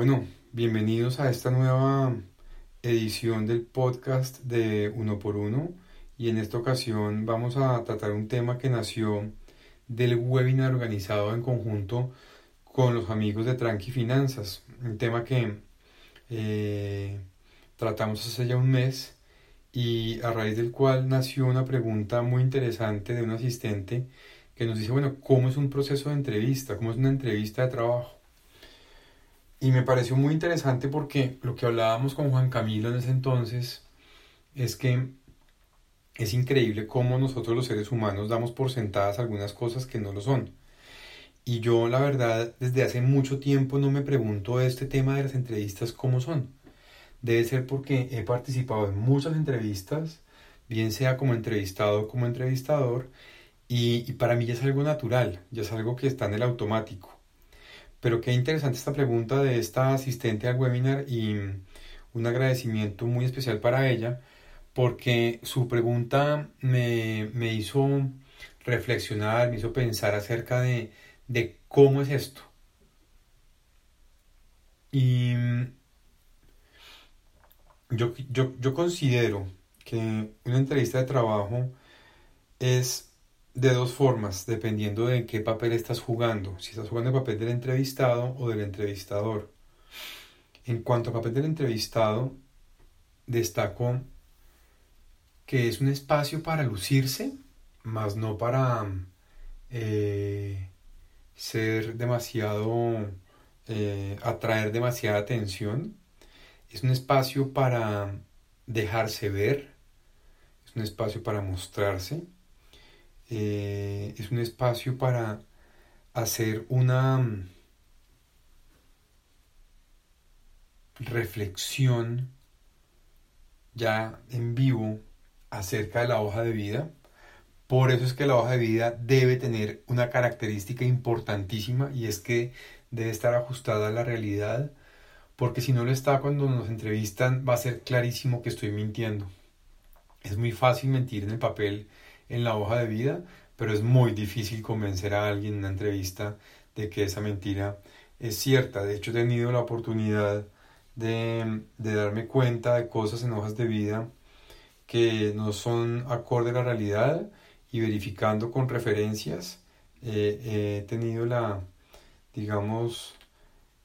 Bueno, bienvenidos a esta nueva edición del podcast de Uno por Uno y en esta ocasión vamos a tratar un tema que nació del webinar organizado en conjunto con los amigos de Tranqui Finanzas, un tema que eh, tratamos hace ya un mes y a raíz del cual nació una pregunta muy interesante de un asistente que nos dice, bueno, ¿cómo es un proceso de entrevista? ¿Cómo es una entrevista de trabajo? Y me pareció muy interesante porque lo que hablábamos con Juan Camilo en ese entonces es que es increíble cómo nosotros los seres humanos damos por sentadas algunas cosas que no lo son. Y yo la verdad desde hace mucho tiempo no me pregunto este tema de las entrevistas cómo son. Debe ser porque he participado en muchas entrevistas, bien sea como entrevistado o como entrevistador, y, para mí ya es algo natural, ya es algo que está en el automático. Pero qué interesante esta pregunta de esta asistente al webinar y un agradecimiento muy especial para ella porque su pregunta me, me hizo reflexionar, me hizo pensar acerca de, de cómo es esto. Y yo, yo, yo considero que una entrevista de trabajo es de dos formas, dependiendo de qué papel estás jugando. Si estás jugando el papel del entrevistado o del entrevistador. En cuanto al papel del entrevistado, destaco que es un espacio para lucirse, más no para eh, ser demasiado, eh, atraer demasiada atención. Es un espacio para dejarse ver, es un espacio para mostrarse eh, es un espacio para hacer una mm, reflexión ya en vivo acerca de la hoja de vida. Por eso es que la hoja de vida debe tener una característica importantísima y es que debe estar ajustada a la realidad, porque si no lo está cuando nos entrevistan va a ser clarísimo que estoy mintiendo. Es muy fácil mentir en el papel en la hoja de vida, pero es muy difícil convencer a alguien en una entrevista de que esa mentira es cierta. De hecho, he tenido la oportunidad de, darme cuenta de cosas en hojas de vida que no son acorde a la realidad y verificando con referencias eh, he tenido la, digamos,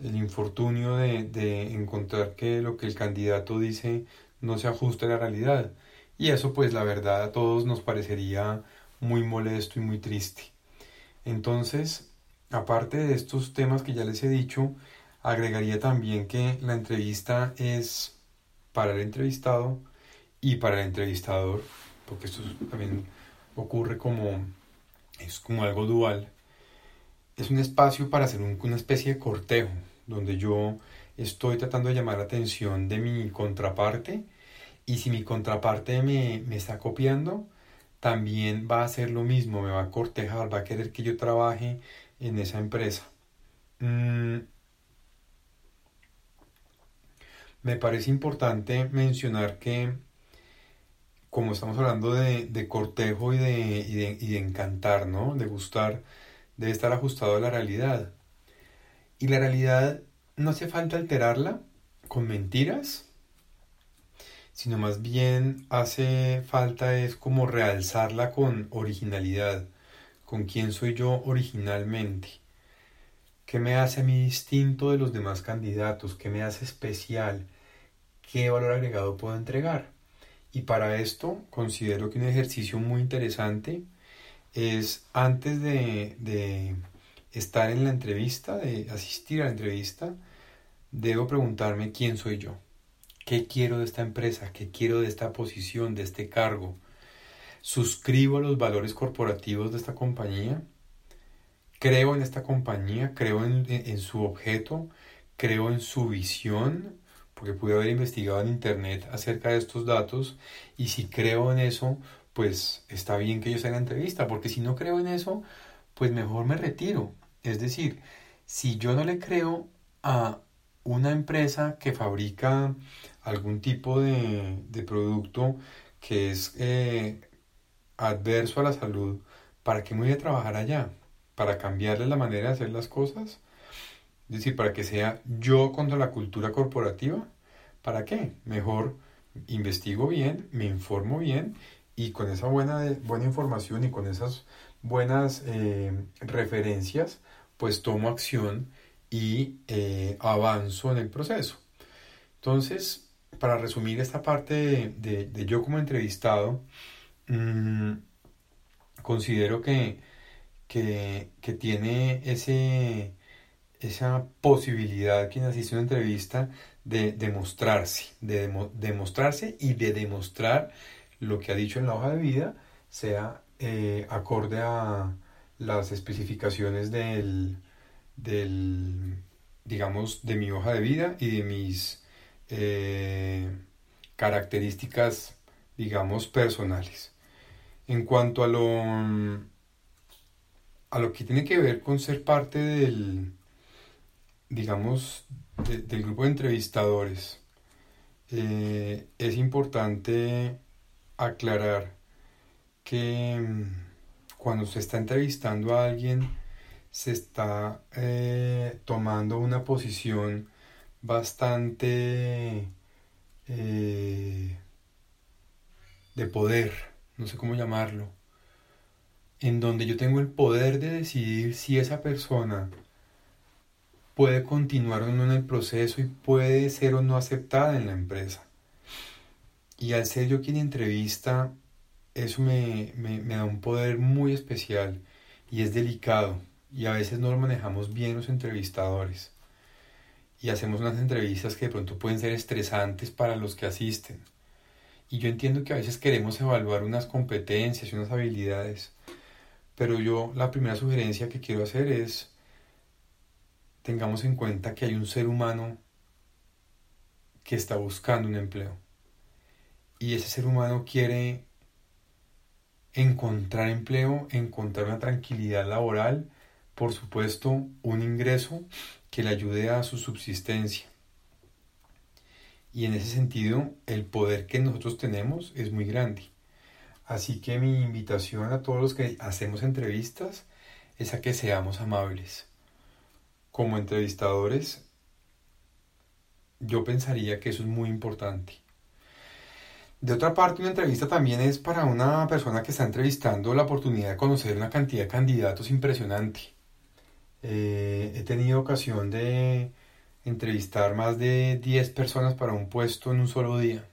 el infortunio de, de, encontrar que lo que el candidato dice no se ajusta a la realidad. Y eso pues la verdad a todos nos parecería muy molesto y muy triste. Entonces, aparte de estos temas que ya les he dicho, agregaría también que la entrevista es para el entrevistado y para el entrevistador, porque esto también ocurre como es como algo dual. Es un espacio para hacer una especie de cortejo, donde yo estoy tratando de llamar la atención de mi contraparte y si mi contraparte me, está copiando, también va a hacer lo mismo, me va a cortejar, va a querer que yo trabaje en esa empresa. Mm. Me parece importante mencionar que, como estamos hablando de, cortejo y de, y de, encantar, ¿no? De gustar, debe estar ajustado a la realidad. Y la realidad no hace falta alterarla con mentiras sino más bien hace falta es como realzarla con originalidad, con quién soy yo originalmente, qué me hace a mí distinto de los demás candidatos, qué me hace especial, qué valor agregado puedo entregar. Y para esto considero que un ejercicio muy interesante es antes de, de estar en la entrevista, de asistir a la entrevista, debo preguntarme quién soy yo. ¿Qué quiero de esta empresa? ¿Qué quiero de esta posición, de este cargo? ¿Suscribo a los valores corporativos de esta compañía? ¿Creo en esta compañía? ¿Creo en, su objeto? ¿Creo en su visión? Porque pude haber investigado en internet acerca de estos datos y si creo en eso, pues está bien que yo sea la entrevista, porque si no creo en eso, pues mejor me retiro. Es decir, si yo no le creo a una empresa que fabrica algún tipo de, producto que es eh, adverso a la salud, ¿para qué me voy a trabajar allá? ¿Para cambiarle la manera de hacer las cosas? Es decir, para que sea yo contra la cultura corporativa. ¿Para qué? Mejor investigo bien, me informo bien y con esa buena, buena información y con esas buenas eh, referencias, pues tomo acción y eh, avanzo en el proceso. Entonces, para resumir esta parte de, yo como entrevistado, mm, considero que, que, tiene ese, esa posibilidad quien asiste a una entrevista de demostrarse, de demostrarse y de demostrar lo que ha dicho en la hoja de vida sea eh, acorde a las especificaciones del, del, digamos, de mi hoja de vida y de mis eh, características, digamos, personales. En cuanto a lo, a lo que tiene que ver con ser parte del, digamos, del grupo de entrevistadores, eh, es importante aclarar que mm, cuando se está entrevistando a alguien se está eh, tomando una posición bastante eh, de poder, no sé cómo llamarlo, en donde yo tengo el poder de decidir si esa persona puede continuar o no en el proceso y puede ser o no aceptada en la empresa. Y al ser yo quien entrevista, eso me, da un poder muy especial y es delicado. Y a veces no lo manejamos bien los entrevistadores. Y hacemos unas entrevistas que de pronto pueden ser estresantes para los que asisten. Y yo entiendo que a veces queremos evaluar unas competencias y unas habilidades. Pero yo la primera sugerencia que quiero hacer es tengamos en cuenta que hay un ser humano que está buscando un empleo y ese ser humano quiere encontrar empleo, encontrar una tranquilidad laboral, por supuesto un ingreso que le ayude a su subsistencia. Y en ese sentido el poder que nosotros tenemos es muy grande. Así que mi invitación a todos los que hacemos entrevistas es a que seamos amables. Como entrevistadores, yo pensaría que eso es muy importante. De otra parte, una entrevista también es para una persona que está entrevistando la oportunidad de conocer una cantidad de candidatos impresionante. Eh, he tenido ocasión de entrevistar más de 10 personas para un puesto en un solo día.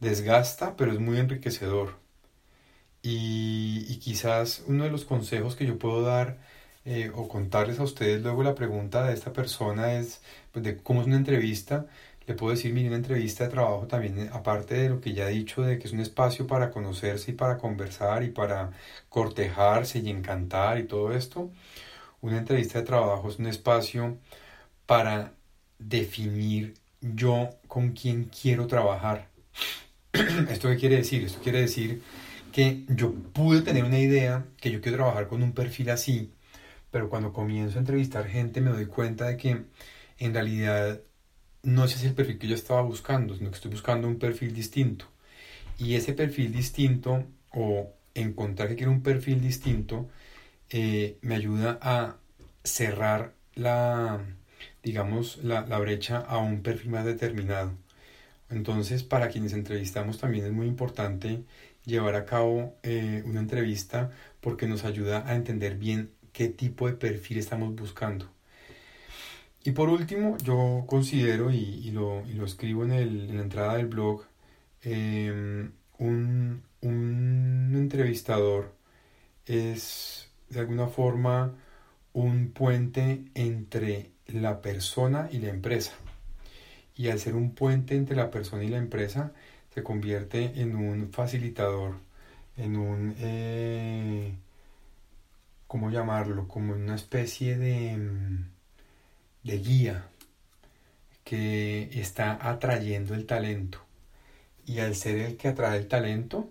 Desgasta, pero es muy enriquecedor. Y, quizás uno de los consejos que yo puedo dar eh, o contarles a ustedes luego la pregunta de esta persona es pues, de cómo es una entrevista le puedo decir, mire, una entrevista de trabajo también, eh, aparte de lo que ya he dicho, de que es un espacio para conocerse y para conversar y para cortejarse y encantar y todo esto, una entrevista de trabajo es un espacio para definir yo con quién quiero trabajar. ¿Esto qué quiere decir? Esto quiere decir que yo pude tener una idea que yo quiero trabajar con un perfil así, pero cuando comienzo a entrevistar gente me doy cuenta de que en realidad no ese es el perfil que yo estaba buscando, sino que estoy buscando un perfil distinto. Y ese perfil distinto o encontrar que quiero un perfil distinto eh, me ayuda a cerrar la, digamos, la, brecha a un perfil más determinado. Entonces, para quienes entrevistamos también es muy importante llevar a cabo eh, una entrevista porque nos ayuda a entender bien qué tipo de perfil estamos buscando. Y por último, yo considero, y, lo, escribo en, la entrada del blog, em, un, entrevistador es de alguna forma un puente entre la persona y la empresa. Y al ser un puente entre la persona y la empresa, se convierte en un facilitador, en un, eh, ¿cómo llamarlo? Como una especie de em, de guía que está atrayendo el talento. Y al ser el que atrae el talento,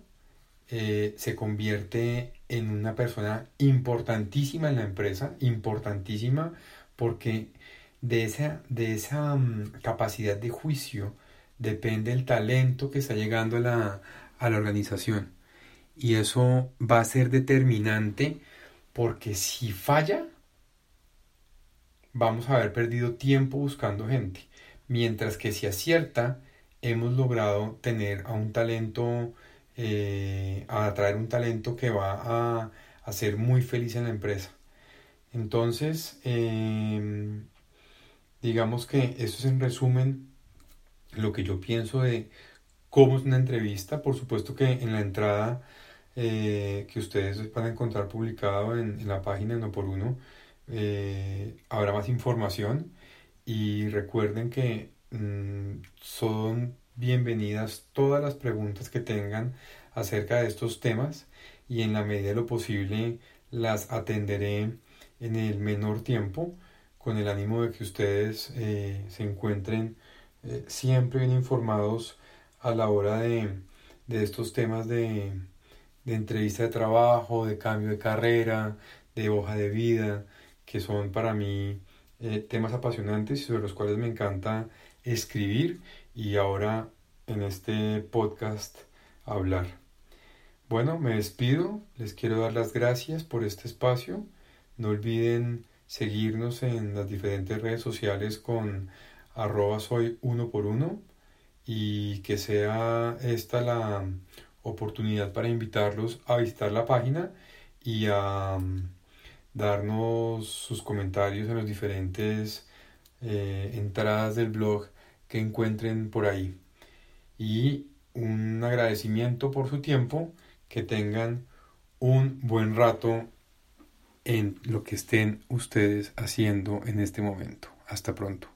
eh, se convierte en una persona importantísima en la empresa, importantísima porque de esa, de esa mm, capacidad de juicio depende el talento que está llegando a la, a la organización. Y eso va a ser determinante porque si falla, vamos a haber perdido tiempo buscando gente. Mientras que si acierta, hemos logrado tener a un talento, eh, a atraer un talento que va a, ser muy feliz en la empresa. Entonces, em, digamos que eso es en resumen lo que yo pienso de cómo es una entrevista. Por supuesto que en la entrada eh, que ustedes van a encontrar publicado en, la página No por Uno eh, habrá más información y recuerden que mm, son bienvenidas todas las preguntas que tengan acerca de estos temas y en la medida de lo posible las atenderé en el menor tiempo con el ánimo de que ustedes eh, se encuentren siempre bien informados a la hora de, de estos temas de, de entrevista de trabajo, de cambio de carrera, de hoja de vida, que son para mí eh, temas apasionantes y sobre los cuales me encanta escribir y ahora en este podcast hablar. Bueno, me despido, les quiero dar las gracias por este espacio. No olviden seguirnos en las diferentes redes sociales con arroba soy uno por uno y que sea esta la oportunidad para invitarlos a visitar la página y a mm, darnos sus comentarios en las diferentes eh, entradas del blog que encuentren por ahí. Y un agradecimiento por su tiempo, que tengan un buen rato en lo que estén ustedes haciendo en este momento. Hasta pronto.